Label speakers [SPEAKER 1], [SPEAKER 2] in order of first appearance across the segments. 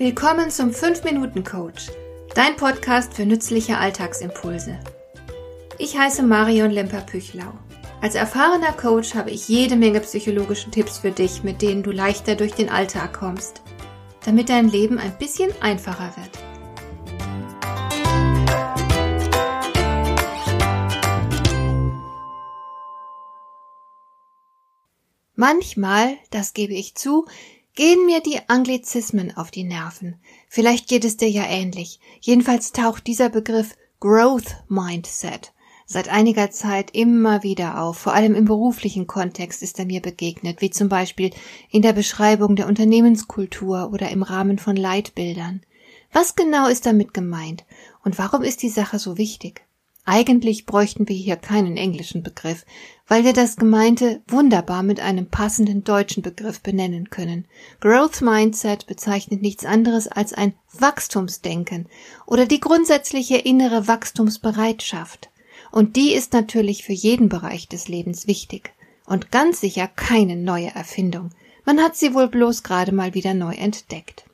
[SPEAKER 1] Willkommen zum 5-Minuten-Coach, dein Podcast für nützliche Alltagsimpulse. Ich heiße Marion Lemper-Püchlau. Als erfahrener Coach habe ich jede Menge psychologische Tipps für dich, mit denen du leichter durch den Alltag kommst, damit dein Leben ein bisschen einfacher wird. Manchmal, das gebe ich zu, gehen mir die Anglizismen auf die Nerven. Vielleicht geht es dir ja ähnlich. Jedenfalls taucht dieser Begriff Growth Mindset seit einiger Zeit immer wieder auf. Vor allem im beruflichen Kontext ist er mir begegnet, wie zum Beispiel in der Beschreibung der Unternehmenskultur oder im Rahmen von Leitbildern. Was genau ist damit gemeint und warum ist die Sache so wichtig? Eigentlich bräuchten wir hier keinen englischen Begriff, weil wir das Gemeinte wunderbar mit einem passenden deutschen Begriff benennen können. Growth Mindset bezeichnet nichts anderes als ein Wachstumsdenken oder die grundsätzliche innere Wachstumsbereitschaft. Und die ist natürlich für jeden Bereich des Lebens wichtig und ganz sicher keine neue Erfindung. Man hat sie wohl bloß gerade mal wieder neu entdeckt.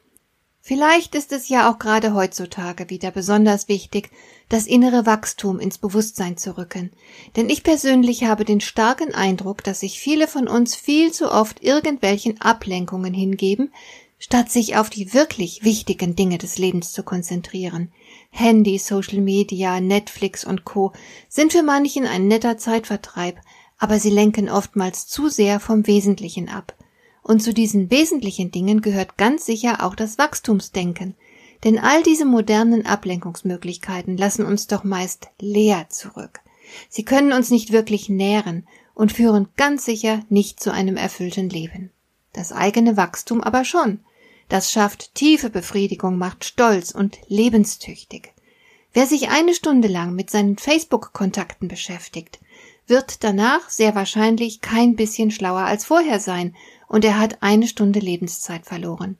[SPEAKER 1] Vielleicht ist es ja auch gerade heutzutage wieder besonders wichtig, das innere Wachstum ins Bewusstsein zu rücken. Denn ich persönlich habe den starken Eindruck, dass sich viele von uns viel zu oft irgendwelchen Ablenkungen hingeben, statt sich auf die wirklich wichtigen Dinge des Lebens zu konzentrieren. Handy, Social Media, Netflix und Co. sind für manchen ein netter Zeitvertreib, aber sie lenken oftmals zu sehr vom Wesentlichen ab. Und zu diesen wesentlichen Dingen gehört ganz sicher auch das Wachstumsdenken. Denn all diese modernen Ablenkungsmöglichkeiten lassen uns doch meist leer zurück. Sie können uns nicht wirklich nähren und führen ganz sicher nicht zu einem erfüllten Leben. Das eigene Wachstum aber schon. Das schafft tiefe Befriedigung, macht stolz und lebenstüchtig. Wer sich eine Stunde lang mit seinen Facebook-Kontakten beschäftigt, wird danach sehr wahrscheinlich kein bisschen schlauer als vorher sein und er hat eine Stunde Lebenszeit verloren.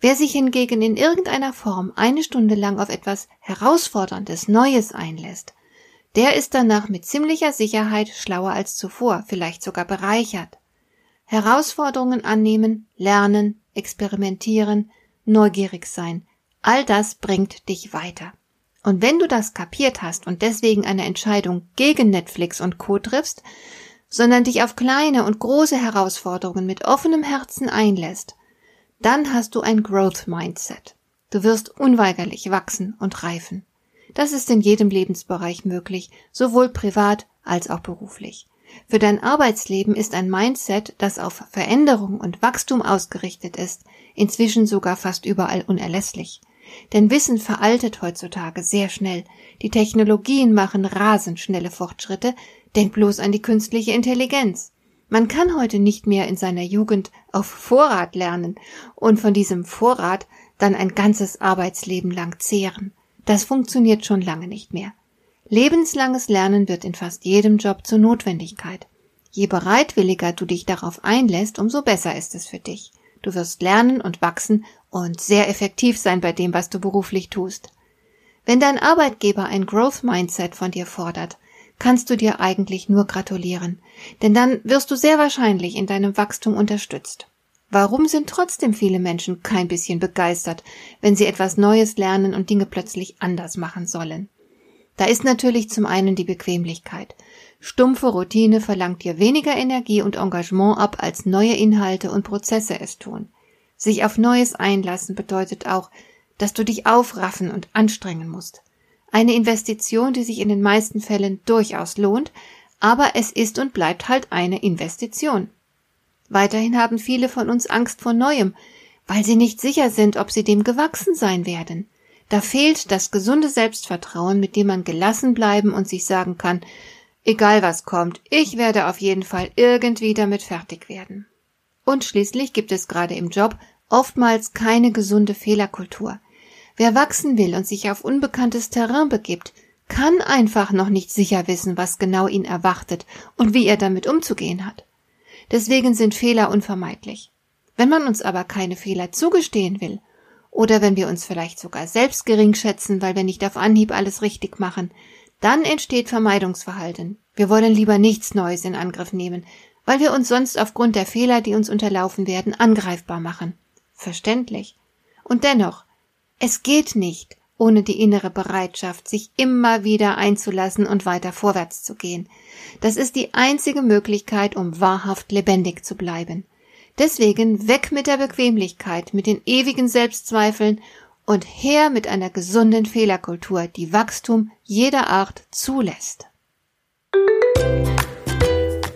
[SPEAKER 1] Wer sich hingegen in irgendeiner Form eine Stunde lang auf etwas Herausforderndes, Neues einlässt, der ist danach mit ziemlicher Sicherheit schlauer als zuvor, vielleicht sogar bereichert. Herausforderungen annehmen, lernen, experimentieren, neugierig sein, all das bringt dich weiter. Und wenn du das kapiert hast und deswegen eine Entscheidung gegen Netflix und Co triffst, sondern dich auf kleine und große Herausforderungen mit offenem Herzen einlässt, dann hast du ein Growth Mindset. Du wirst unweigerlich wachsen und reifen. Das ist in jedem Lebensbereich möglich, sowohl privat als auch beruflich. Für dein Arbeitsleben ist ein Mindset, das auf Veränderung und Wachstum ausgerichtet ist, inzwischen sogar fast überall unerlässlich. Denn Wissen veraltet heutzutage sehr schnell. Die Technologien machen rasend schnelle Fortschritte, Denk bloß an die künstliche Intelligenz. Man kann heute nicht mehr in seiner Jugend auf Vorrat lernen und von diesem Vorrat dann ein ganzes Arbeitsleben lang zehren. Das funktioniert schon lange nicht mehr. Lebenslanges Lernen wird in fast jedem Job zur Notwendigkeit. Je bereitwilliger du dich darauf einlässt, umso besser ist es für dich. Du wirst lernen und wachsen und sehr effektiv sein bei dem, was du beruflich tust. Wenn dein Arbeitgeber ein Growth Mindset von dir fordert, kannst du dir eigentlich nur gratulieren, denn dann wirst du sehr wahrscheinlich in deinem Wachstum unterstützt. Warum sind trotzdem viele Menschen kein bisschen begeistert, wenn sie etwas Neues lernen und Dinge plötzlich anders machen sollen? Da ist natürlich zum einen die Bequemlichkeit. Stumpfe Routine verlangt dir weniger Energie und Engagement ab, als neue Inhalte und Prozesse es tun. Sich auf Neues einlassen bedeutet auch, dass du dich aufraffen und anstrengen musst. Eine Investition, die sich in den meisten Fällen durchaus lohnt, aber es ist und bleibt halt eine Investition. Weiterhin haben viele von uns Angst vor Neuem, weil sie nicht sicher sind, ob sie dem gewachsen sein werden. Da fehlt das gesunde Selbstvertrauen, mit dem man gelassen bleiben und sich sagen kann, egal was kommt, ich werde auf jeden Fall irgendwie damit fertig werden. Und schließlich gibt es gerade im Job oftmals keine gesunde Fehlerkultur. Wer wachsen will und sich auf unbekanntes Terrain begibt, kann einfach noch nicht sicher wissen, was genau ihn erwartet und wie er damit umzugehen hat. Deswegen sind Fehler unvermeidlich. Wenn man uns aber keine Fehler zugestehen will, oder wenn wir uns vielleicht sogar selbst gering schätzen, weil wir nicht auf Anhieb alles richtig machen, dann entsteht Vermeidungsverhalten. Wir wollen lieber nichts Neues in Angriff nehmen, weil wir uns sonst aufgrund der Fehler, die uns unterlaufen werden, angreifbar machen. Verständlich. Und dennoch, es geht nicht ohne die innere Bereitschaft, sich immer wieder einzulassen und weiter vorwärts zu gehen. Das ist die einzige Möglichkeit, um wahrhaft lebendig zu bleiben. Deswegen weg mit der Bequemlichkeit, mit den ewigen Selbstzweifeln und her mit einer gesunden Fehlerkultur, die Wachstum jeder Art zulässt.